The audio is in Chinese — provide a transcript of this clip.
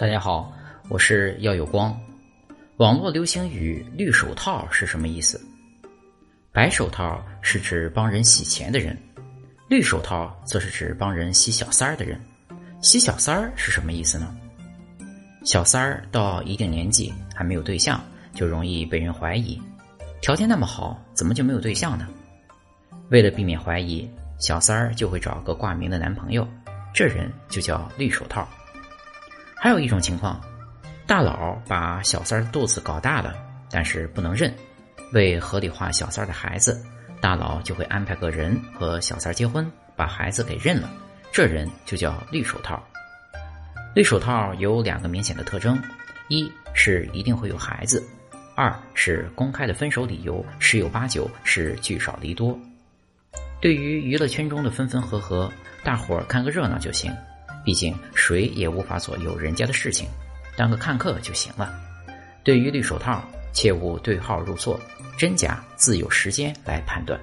大家好，我是耀有光。网络流行语“绿手套”是什么意思？白手套是指帮人洗钱的人，绿手套则是指帮人洗小三儿的人。洗小三儿是什么意思呢？小三儿到一定年纪还没有对象，就容易被人怀疑。条件那么好，怎么就没有对象呢？为了避免怀疑，小三儿就会找个挂名的男朋友，这人就叫绿手套。还有一种情况，大佬把小三儿肚子搞大了，但是不能认，为合理化小三的孩子，大佬就会安排个人和小三结婚，把孩子给认了，这人就叫绿手套。绿手套有两个明显的特征：一是一定会有孩子；二是公开的分手理由十有八九是聚少离多。对于娱乐圈中的分分合合，大伙儿看个热闹就行。毕竟谁也无法左右人家的事情，当个看客就行了。对于绿手套，切勿对号入座，真假自有时间来判断。